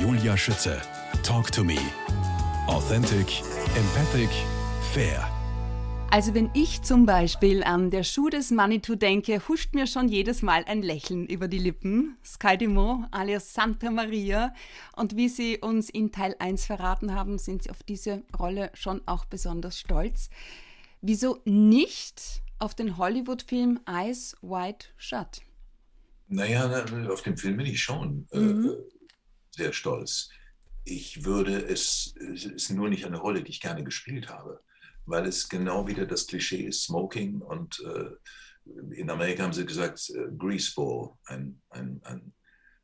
Julia Schütze. Talk to me. Authentic, empathic, fair. Also wenn ich zum Beispiel an der Schuh des Manitou denke, huscht mir schon jedes Mal ein Lächeln über die Lippen. Scaldimo alias Santa Maria. Und wie Sie uns in Teil 1 verraten haben, sind Sie auf diese Rolle schon auch besonders stolz. Wieso nicht auf den Hollywood-Film Eyes Wide Shut? Naja, auf den Film bin ich schon äh, mhm. Äh, sehr stolz. Ich würde es, es ist nur nicht eine Rolle, die ich gerne gespielt habe weil es genau wieder das Klischee ist, Smoking und äh, in Amerika haben sie gesagt, äh, Greaseball, ein, ein, ein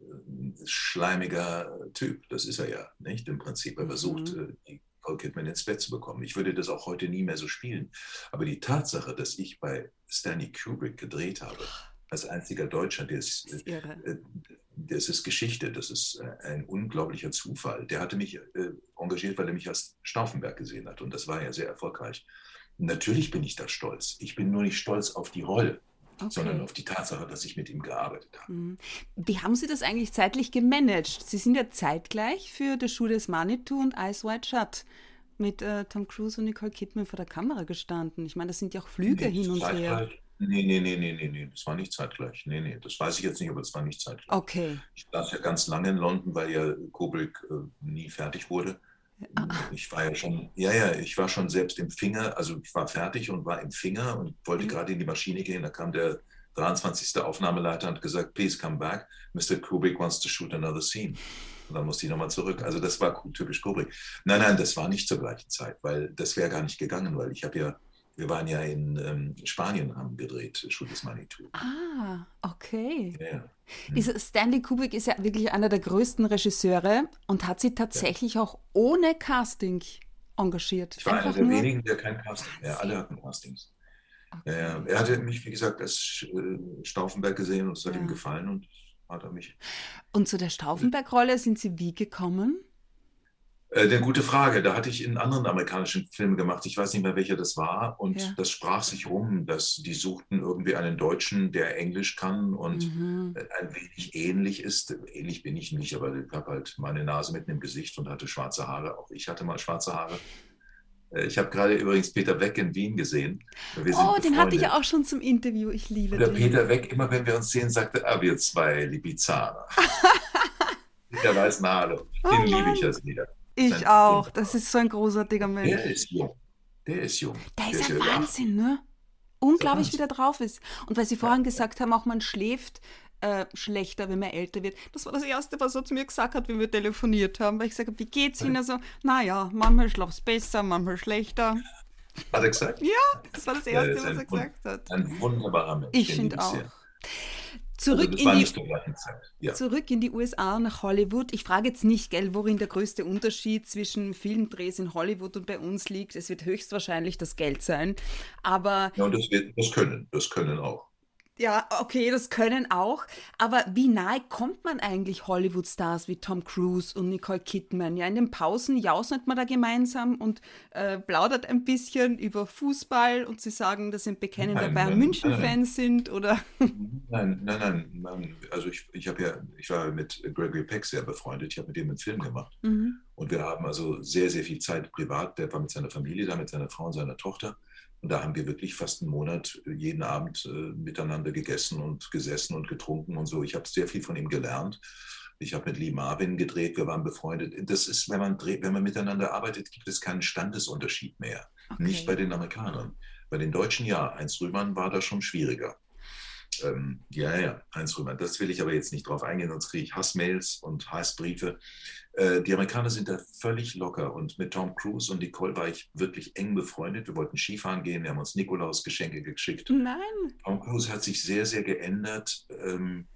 äh, schleimiger Typ. Das ist er ja, nicht? Im Prinzip. Er versucht, mhm. die Nicole Kidman ins Bett zu bekommen. Ich würde das auch heute nie mehr so spielen. Aber die Tatsache, dass ich bei Stanley Kubrick gedreht habe, als einziger Deutscher, der ist, äh, das ist Geschichte, das ist äh, ein unglaublicher Zufall. Der hatte mich äh, engagiert, weil er mich als Stauffenberg gesehen hat und das war ja sehr erfolgreich. Natürlich bin ich da stolz. Ich bin nur nicht stolz auf die Rolle. Okay. sondern auf die Tatsache, dass ich mit ihm gearbeitet habe. Mhm. Wie haben Sie das eigentlich zeitlich gemanagt? Sie sind ja zeitgleich für The Shoe des Manitou und Eyes Wide Shut mit äh, Tom Cruise und Nicole Kidman vor der Kamera gestanden. Ich meine, das sind ja auch Flüge nee, hin und her. Nee, nee, nee, nee, nee, nee, das war nicht zeitgleich. Nee, nee, das weiß ich jetzt nicht, aber es war nicht zeitgleich. Okay. Ich saß ja ganz lange in London, weil ja Kubrick äh, nie fertig wurde. Ah. Ich war ja schon, ja, ja, ich war schon selbst im Finger, also ich war fertig und war im Finger und wollte mhm. gerade in die Maschine gehen. Da kam der 23. Aufnahmeleiter und hat gesagt, please come back, Mr. Kubrick wants to shoot another scene. Und dann musste ich nochmal zurück. Also das war typisch Kubrick. Nein, nein, das war nicht zur gleichen Zeit, weil das wäre gar nicht gegangen, weil ich habe ja wir waren ja in ähm, Spanien, haben gedreht, des Manitou. Ah, okay. Ja. Hm. Stanley Kubrick ist ja wirklich einer der größten Regisseure und hat sie tatsächlich ja. auch ohne Casting engagiert. Ich war Einfach einer der nur... wenigen, der kein Casting Ja, alle hatten Castings. Okay. Er hatte mich, wie gesagt, als äh, Stauffenberg gesehen und es hat ihm gefallen und hat er mich. Und zu der Stauffenberg-Rolle sind Sie wie gekommen? Äh, eine gute Frage. Da hatte ich in anderen amerikanischen Filmen gemacht. Ich weiß nicht mehr, welcher das war. Und ja. das sprach sich rum, dass die suchten irgendwie einen Deutschen, der Englisch kann und mhm. ein wenig ähnlich ist. Ähnlich bin ich nicht, aber ich habe halt meine Nase mitten im Gesicht und hatte schwarze Haare. Auch ich hatte mal schwarze Haare. Äh, ich habe gerade übrigens Peter Weck in Wien gesehen. oh, befreundet. den hatte ich auch schon zum Interview. Ich liebe den. Der Peter Weck, immer wenn wir uns sehen, sagte, ah, wir zwei Libizaner. der weiß Haare. Den oh, liebe ich als wieder. Ich auch. Das ist so ein großartiger Mensch. Der ist jung. Der ist jung. Der, der ist ja Wahnsinn, ne? Unglaublich, wie der drauf ist. Und weil Sie vorhin ja. gesagt haben, auch man schläft äh, schlechter, wenn man älter wird. Das war das Erste, was er zu mir gesagt hat, wie wir telefoniert haben. Weil ich gesagt habe, wie geht's Ihnen? Also, naja, manchmal schlafst besser, manchmal schlechter. Hat er gesagt? Ja, das war das Erste, was er gesagt hat. Ein wunderbarer Mensch. Ich finde auch. Sehr. Zurück, also in die, ja. zurück in die USA, nach Hollywood. Ich frage jetzt nicht, gell, worin der größte Unterschied zwischen Filmdrehs in Hollywood und bei uns liegt. Es wird höchstwahrscheinlich das Geld sein. Aber. Ja, und das, wird, das können, das können auch. Ja, okay, das können auch. Aber wie nahe kommt man eigentlich Hollywood-Stars wie Tom Cruise und Nicole Kidman? Ja, in den Pausen jausnet man da gemeinsam und äh, plaudert ein bisschen über Fußball und sie sagen, dass sie bekennende Bayern München-Fans sind, oder? Nein, nein, nein. nein. Also ich, ich habe ja, ich war mit Gregory Peck sehr befreundet. Ich habe mit ihm einen Film gemacht. Mhm. Und wir haben also sehr, sehr viel Zeit privat. Der war mit seiner Familie da, mit seiner Frau und seiner Tochter. Und da haben wir wirklich fast einen Monat äh, jeden Abend äh, miteinander gegessen und gesessen und getrunken und so. Ich habe sehr viel von ihm gelernt. Ich habe mit Lee Marvin gedreht, wir waren befreundet. Das ist, wenn man, dreht, wenn man miteinander arbeitet, gibt es keinen Standesunterschied mehr. Okay. Nicht bei den Amerikanern. Bei den Deutschen ja. Heinz Rühmann war da schon schwieriger. Ähm, ja, ja, Heinz Rühmann. Das will ich aber jetzt nicht drauf eingehen, sonst kriege ich Hassmails und Hassbriefe. Äh, die Amerikaner sind da völlig locker und mit Tom Cruise und Nicole war ich wirklich eng befreundet. Wir wollten Skifahren gehen, wir haben uns Nikolaus Geschenke geschickt. Nein. Tom Cruise hat sich sehr, sehr geändert ähm,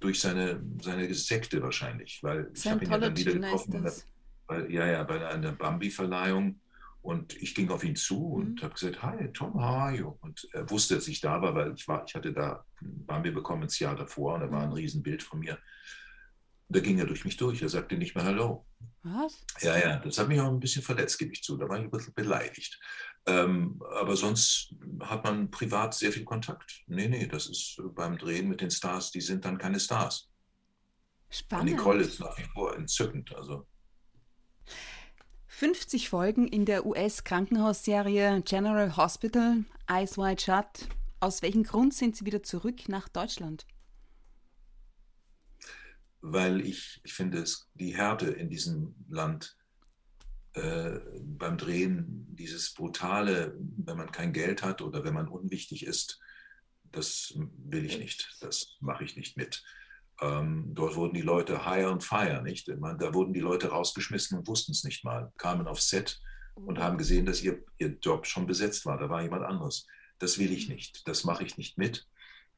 durch seine, seine Sekte wahrscheinlich, weil ich habe ihn ja dann wieder getroffen. Weil, ja, ja, bei einer Bambi-Verleihung und ich ging auf ihn zu und mhm. habe gesagt, hi, Tom, how are you? Und er wusste, dass ich da war, weil ich war, ich hatte da Bambi bekommen das Jahr davor und da war ein mhm. Riesenbild von mir. Da ging er durch mich durch. Er sagte nicht mehr Hallo. Was? Ja, ja, das hat mich auch ein bisschen verletzt, gebe ich zu. Da war ich ein bisschen beleidigt. Ähm, aber sonst hat man privat sehr viel Kontakt. Nee, nee, das ist beim Drehen mit den Stars, die sind dann keine Stars. Spannend. Und Nicole ist nach wie vor entzückend. Also. 50 Folgen in der US-Krankenhausserie General Hospital, Eyes Wide Shut. Aus welchem Grund sind Sie wieder zurück nach Deutschland? Weil ich, ich finde, es, die Härte in diesem Land äh, beim Drehen, dieses Brutale, wenn man kein Geld hat oder wenn man unwichtig ist, das will ich nicht, das mache ich nicht mit. Ähm, dort wurden die Leute hire und fire, nicht? Man, da wurden die Leute rausgeschmissen und wussten es nicht mal, kamen aufs Set und haben gesehen, dass ihr, ihr Job schon besetzt war, da war jemand anderes. Das will ich nicht, das mache ich nicht mit.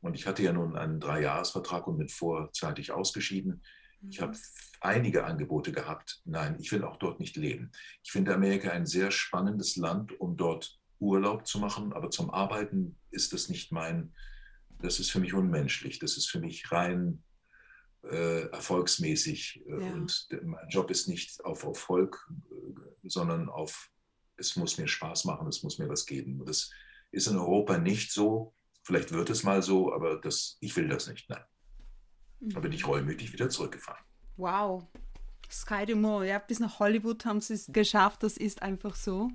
Und ich hatte ja nun einen Dreijahresvertrag und bin vorzeitig ausgeschieden. Ich habe mhm. einige Angebote gehabt. Nein, ich will auch dort nicht leben. Ich finde Amerika ein sehr spannendes Land, um dort Urlaub zu machen, aber zum Arbeiten ist das nicht mein, das ist für mich unmenschlich. Das ist für mich rein äh, erfolgsmäßig. Äh, ja. Und mein Job ist nicht auf Erfolg, äh, sondern auf, es muss mir Spaß machen, es muss mir was geben. Das ist in Europa nicht so. Vielleicht wird es mal so, aber das, ich will das nicht. Nein. Mhm. Da bin ich reumütig wieder zurückgefahren. Wow. Sky Dumont, ja, bis nach Hollywood haben sie es geschafft, das ist einfach so.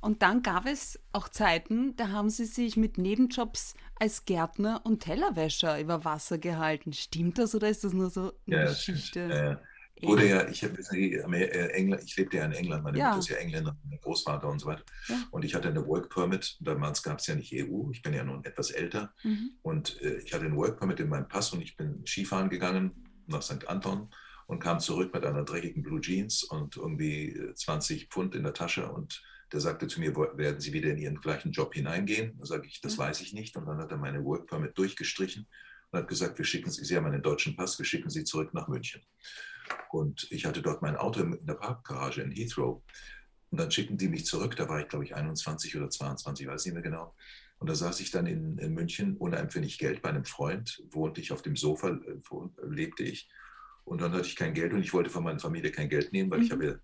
Und dann gab es auch Zeiten, da haben sie sich mit Nebenjobs als Gärtner und Tellerwäscher über Wasser gehalten. Stimmt das oder ist das nur so eine ja, Geschichte? Ja, Oder ja, ich, äh, England, ich lebte ja in England, meine ja. Mutter ist ja Engländer, mein Großvater und so weiter. Ja. Und ich hatte eine Work Permit, damals gab es ja nicht EU, ich bin ja nun etwas älter. Mhm. Und äh, ich hatte einen Work Permit in meinem Pass und ich bin Skifahren gegangen nach St. Anton und kam zurück mit einer dreckigen Blue Jeans und irgendwie 20 äh, Pfund in der Tasche und der sagte zu mir, werden Sie wieder in Ihren gleichen Job hineingehen? Da sage ich, das mhm. weiß ich nicht. Und dann hat er meine Work Permit durchgestrichen und hat gesagt, wir schicken Sie, Sie haben einen deutschen Pass, wir schicken Sie zurück nach München. Und ich hatte dort mein Auto in der Parkgarage in Heathrow. Und dann schickten die mich zurück, da war ich, glaube ich, 21 oder 22, weiß nicht mehr genau. Und da saß ich dann in, in München ohne ein Pfennig Geld bei einem Freund, wohnte ich auf dem Sofa, äh, lebte ich. Und dann hatte ich kein Geld und ich wollte von meiner Familie kein Geld nehmen, weil mhm. ich habe ja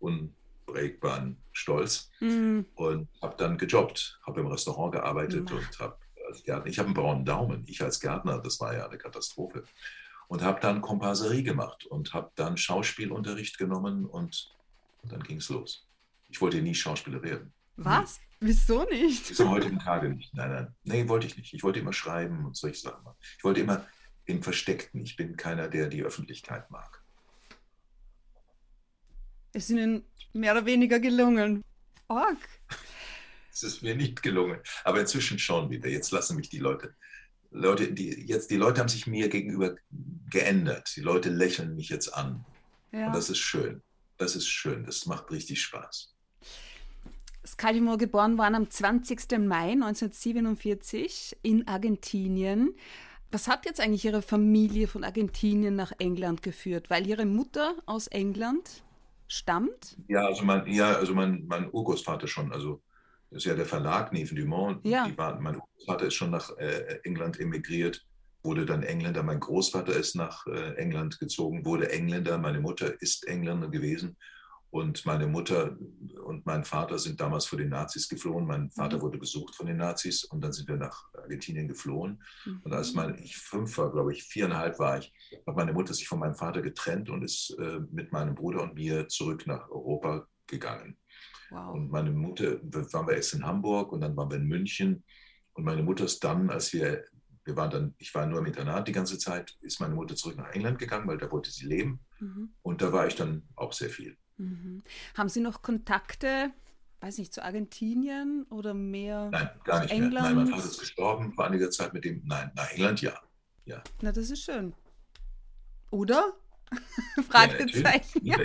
einen unprägbaren Stolz mhm. und habe dann gejobbt, habe im Restaurant gearbeitet mhm. und habe als Gärtner, ich habe einen braunen Daumen, ich als Gärtner, das war ja eine Katastrophe. Und habe dann Komparserie gemacht und habe dann Schauspielunterricht genommen und, und dann ging es los. Ich wollte nie Schauspieler werden. Was? Wieso nicht? Bis zum heutigen Tage nicht. Nein, nein. Nee, wollte ich nicht. Ich wollte immer schreiben und solche Sachen machen. Ich wollte immer im Versteckten. Ich bin keiner, der die Öffentlichkeit mag. Es ist Ihnen mehr oder weniger gelungen. Org. Es ist mir nicht gelungen, aber inzwischen schon wieder. Jetzt lassen mich die Leute. Leute, die, jetzt, die Leute haben sich mir gegenüber geändert. Die Leute lächeln mich jetzt an. Ja. Und das ist schön. Das ist schön. Das macht richtig Spaß. Scalimore geboren worden am 20. Mai 1947 in Argentinien. Was hat jetzt eigentlich Ihre Familie von Argentinien nach England geführt? Weil Ihre Mutter aus England stammt? Ja, also mein, ja, also mein, mein Urgroßvater schon. Also das ist ja der Verlag Neven Dumont. Ja. War, mein Urgroßvater ist schon nach äh, England emigriert, wurde dann Engländer. Mein Großvater ist nach äh, England gezogen, wurde Engländer. Meine Mutter ist Engländer gewesen und meine Mutter und mein Vater sind damals vor den Nazis geflohen. Mein Vater mhm. wurde besucht von den Nazis und dann sind wir nach Argentinien geflohen. Mhm. Und als mein, ich fünf war, glaube ich, viereinhalb war ich, hat meine Mutter sich von meinem Vater getrennt und ist äh, mit meinem Bruder und mir zurück nach Europa gegangen. Wow. Und meine Mutter, waren wir erst in Hamburg und dann waren wir in München. Und meine Mutter ist dann, als wir, wir waren dann, ich war nur im Internat die ganze Zeit, ist meine Mutter zurück nach England gegangen, weil da wollte sie leben. Mhm. Und da war ich dann auch sehr viel. Mhm. Haben Sie noch Kontakte, weiß nicht, zu Argentinien oder mehr? Nein, gar nicht England? mehr. Nein, mein Vater ist gestorben vor einiger Zeit mit dem. Nein, nach England ja. ja. Na, das ist schön. Oder? Fragezeichen. Ja,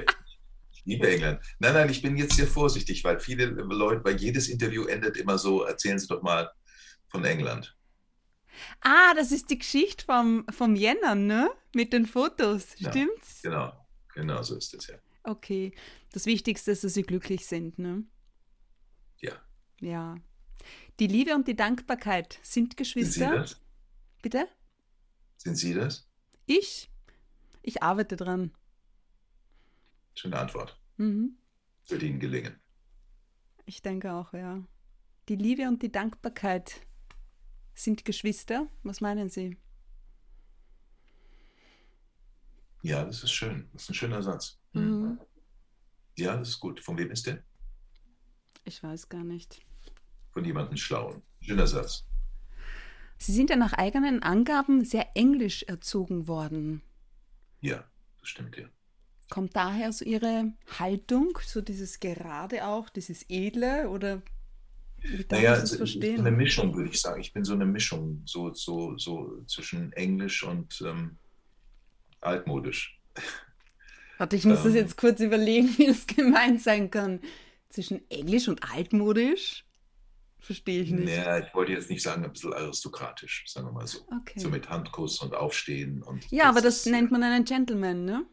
ich liebe England. Nein, nein, ich bin jetzt sehr vorsichtig, weil viele Leute, weil jedes Interview endet immer so, erzählen Sie doch mal von England. Ah, das ist die Geschichte vom, vom Jänner, ne? Mit den Fotos, stimmt's? Ja, genau, genau so ist es ja. Okay. Das Wichtigste ist, dass sie glücklich sind, ne? Ja. Ja. Die Liebe und die Dankbarkeit sind Geschwister. Sind Sie das? Bitte? Sind Sie das? Ich? Ich arbeite dran. Schöne Antwort. Mhm. Wird Ihnen gelingen. Ich denke auch, ja. Die Liebe und die Dankbarkeit sind Geschwister. Was meinen Sie? Ja, das ist schön. Das ist ein schöner Satz. Hm. Mhm. Ja, das ist gut. Von wem ist der? Ich weiß gar nicht. Von jemandem Schlauen. Schöner Satz. Sie sind ja nach eigenen Angaben sehr englisch erzogen worden. Ja, das stimmt ja. Kommt daher so Ihre Haltung, so dieses Gerade auch, dieses Edle oder wie darf Naja, ich das verstehen? eine Mischung, würde ich sagen. Ich bin so eine Mischung, so, so, so zwischen Englisch und ähm, altmodisch. Warte, ich muss das ähm, jetzt kurz überlegen, wie das gemeint sein kann. Zwischen Englisch und altmodisch? Verstehe ich nicht. Naja, ich wollte jetzt nicht sagen, ein bisschen aristokratisch, sagen wir mal so. Okay. So mit Handkuss und Aufstehen. Und Ja, aber das ist- nennt man einen Gentleman, ne?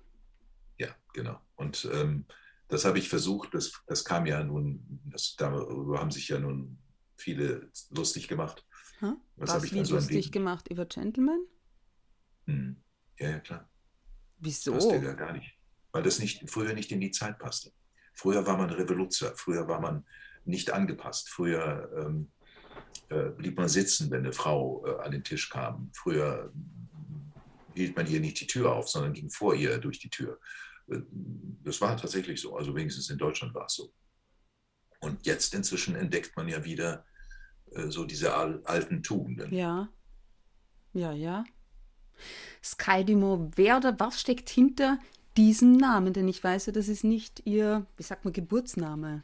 Ja, genau. Und ähm, das habe ich versucht, das, das kam ja nun, das, darüber haben sich ja nun viele lustig gemacht. Ha? Was habe ich dann so lustig gemacht über Gentleman? Hm. Ja, ja, klar. Wieso? Passte ja gar nicht. Weil das nicht, früher nicht in die Zeit passte. Früher war man Revoluzer, früher war man nicht angepasst. Früher ähm, äh, blieb man sitzen, wenn eine Frau äh, an den Tisch kam. Früher hielt man ihr nicht die Tür auf, sondern ging vor ihr durch die Tür. Äh, Das war tatsächlich so. Also wenigstens in Deutschland war es so. Und jetzt inzwischen entdeckt man ja wieder äh, so diese al alten Tugenden. Ja. Ja, ja. Sky Dumont, wer oder was steckt hinter diesem Namen? Denn ich weiß ja, das ist nicht Ihr, wie sagt man, Geburtsname.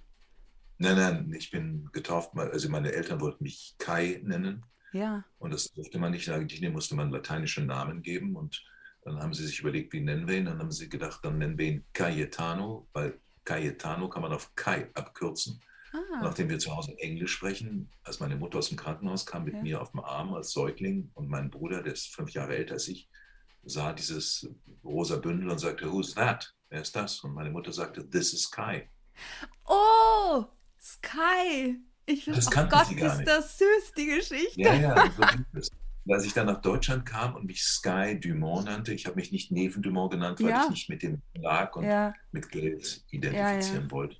Nein, nein, ich bin getauft. Also meine Eltern wollten mich Kai nennen. Ja. Und das durfte man nicht. Eigentlich musste man lateinische Namen geben. Und dann haben sie sich überlegt, wie nennen wir ihn. Dann haben sie gedacht, dann nennen wir ihn Cayetano, weil Cayetano kann man auf Kai abkürzen. Ah, Nachdem wir zu Hause Englisch sprechen, als meine Mutter aus dem Krankenhaus kam mit Ja. mir auf dem Arm als Säugling und mein Bruder, der ist fünf Jahre älter als ich, sah dieses rosa Bündel und sagte, Who's that? Wer ist das? Und meine Mutter sagte, This is Kai. Oh, Sky. Ich Das oh Gott, sie gar ist nicht. das süß, die Geschichte. Ja, ja, so. Und Als ich dann nach Deutschland kam und mich Sky Dumont nannte, ich habe mich nicht Neven Dumont genannt, weil Ja. ich nicht mit dem Verlag und Ja, mit Geld identifizieren Ja, wollte.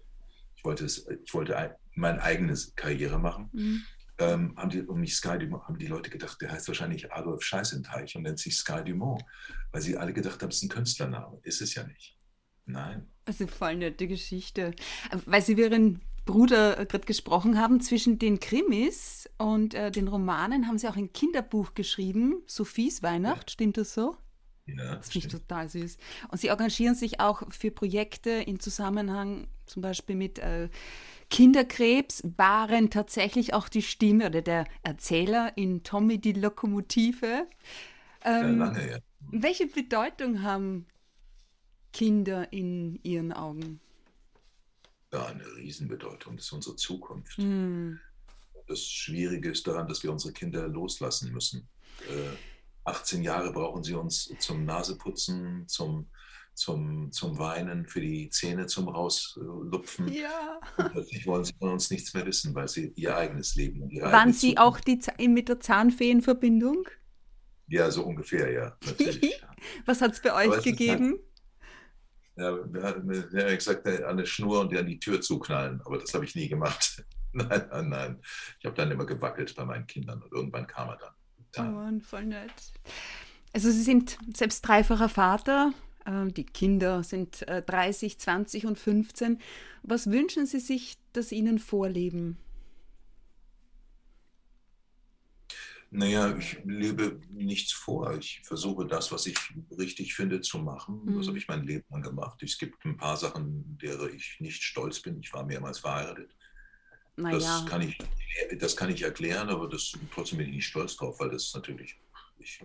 Ich wollte, es, ich wollte ein, meine eigene Karriere machen. mhm. Ähm, haben die, um mich Sky Dumont, haben die Leute gedacht, der heißt wahrscheinlich Adolf Scheißenteich und nennt sich Sky Dumont, weil sie alle gedacht haben, es ist ein Künstlername. Ist es ja nicht. Nein. Also voll nette Geschichte. Weil Sie Ihren Bruder äh, gerade gesprochen haben, zwischen den Krimis und äh, den Romanen haben Sie auch ein Kinderbuch geschrieben, Sophies Weihnacht, stimmt das so? Ja, Das finde ich total süß. Und Sie engagieren sich auch für Projekte in Zusammenhang zum Beispiel mit äh, Kinderkrebs, waren tatsächlich auch die Stimme oder der Erzähler in Tommy die Lokomotive. ja, Ähm, lange, ja. welche Bedeutung haben Kinder in Ihren Augen? ja, eine Riesenbedeutung. Das ist unsere Zukunft. Hm. Das Schwierige ist daran, dass wir unsere Kinder loslassen müssen. Äh, 18 Jahre brauchen sie uns zum Naseputzen, zum, zum, zum Weinen, für die Zähne zum Rauslupfen. Ja. Und plötzlich wollen sie von uns nichts mehr wissen, weil sie ihr eigenes Leben und ihre Waren Sie Zukunft- auch die, Z- mit der Zahnfee in Verbindung? Ja, so ungefähr, ja. Was hat es bei euch gegeben? Ja, wir haben gesagt, äh, an eine Schnur und an die Tür zuknallen, aber das habe ich nie gemacht. Nein, nein, nein. Ich habe dann immer gewackelt bei meinen Kindern und irgendwann kam er dann. Oh Ja. Mann, voll nett. Also Sie sind selbst dreifacher Vater. Ähm, Die Kinder sind äh, 30, 20 und 15. Was wünschen Sie sich, dass Ihnen vorleben? Naja, ich lebe nichts vor. Ich versuche das, was ich richtig finde, zu machen. Das Mhm. habe ich mein Leben lang gemacht. Es gibt ein paar Sachen, derer ich nicht stolz bin. Ich war mehrmals verheiratet. Das, Naja, kann ich, das kann ich erklären, aber das, trotzdem bin ich nicht stolz drauf, weil das natürlich, ich,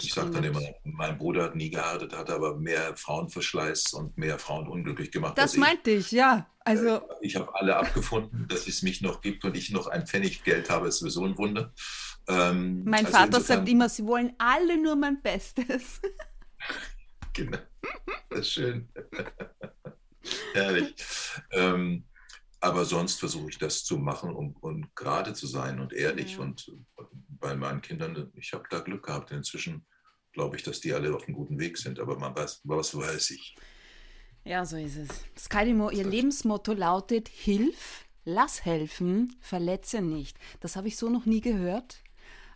ich sage dann immer, mein Bruder hat nie geheiratet, hat aber mehr Frauenverschleiß und mehr Frauen unglücklich gemacht. Das als ich. meinte ich, ja. Also, Ich habe alle abgefunden, dass es mich noch gibt und ich noch ein Pfennig Geld habe, ist sowieso ein Wunder. Ähm, mein also Vater insofern- sagt immer, Sie wollen alle nur mein Bestes. Genau. Das ist schön. Herrlich. Ähm, aber sonst versuche ich das zu machen, um, um gerade zu sein und ehrlich. Ja. Und bei meinen Kindern, ich habe da Glück gehabt. Inzwischen glaube ich, dass die alle auf einem guten Weg sind. Aber man weiß, was weiß ich. Ja, so ist es. Skydimo, Ihr Lebensmotto lautet: Hilf, lass helfen, verletze nicht. Das habe ich so noch nie gehört.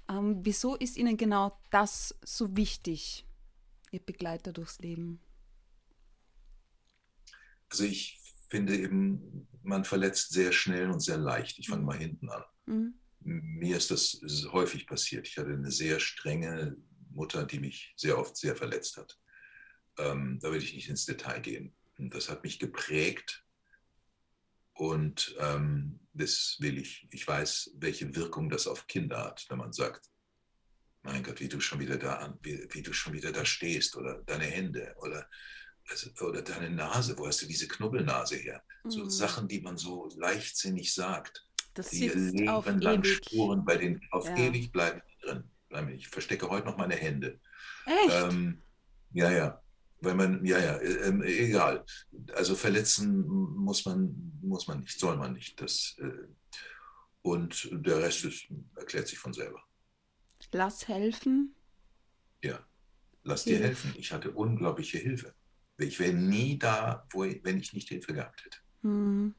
Ähm, wieso ist Ihnen genau das so wichtig Ihr Begleiter durchs Leben? Also ich finde eben, man verletzt sehr schnell und sehr leicht. Ich fange mhm. mal hinten an. Mhm. Mir ist das häufig passiert. Ich hatte eine sehr strenge Mutter, die mich sehr oft sehr verletzt hat. Ähm, da will ich nicht ins Detail gehen. Und das hat mich geprägt. Und ähm, das will ich, ich weiß, welche Wirkung das auf Kinder hat, wenn man sagt, mein Gott, wie du schon wieder da, wie, wie du schon wieder da stehst oder deine Hände oder also, oder deine Nase, wo hast du diese Knubbelnase her? Mhm. So Sachen, die man so leichtsinnig sagt, das die ihr Leben lang Spuren bei den, auf ja. ewig bleiben drin. Ich verstecke heute noch meine Hände. Echt? Ähm, ja, ja. Weil man, ja, ja, äh, egal. Also verletzen muss man, muss man nicht, soll man nicht. Das, äh, und der Rest ist, erklärt sich von selber. Lass helfen. Ja, lass Hilf. dir helfen. Ich hatte unglaubliche Hilfe. Ich wäre nie da, wo, wenn ich nicht Hilfe gehabt hätte. Hm.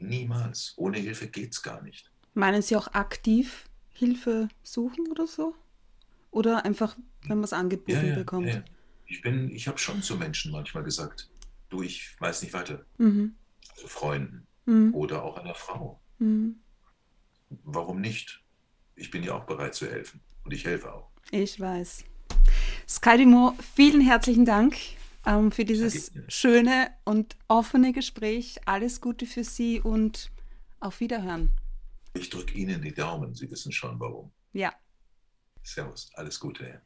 Niemals. Ohne Hilfe geht es gar nicht. Meinen Sie auch aktiv Hilfe suchen oder so? Oder einfach, wenn man es angeboten ja, ja, bekommt? Ja, ich bin, ich habe schon zu Menschen manchmal gesagt, du, ich weiß nicht weiter. Mhm. Also Freunden mhm. oder auch einer Frau. Mhm. Warum nicht? Ich bin ja auch bereit zu helfen und ich helfe auch. Ich weiß. Skydimo, vielen herzlichen Dank ähm, für dieses schöne und offene Gespräch. Alles Gute für Sie und auf Wiederhören. Ich drücke Ihnen die Daumen. Sie wissen schon warum. Ja. Servus. Alles Gute.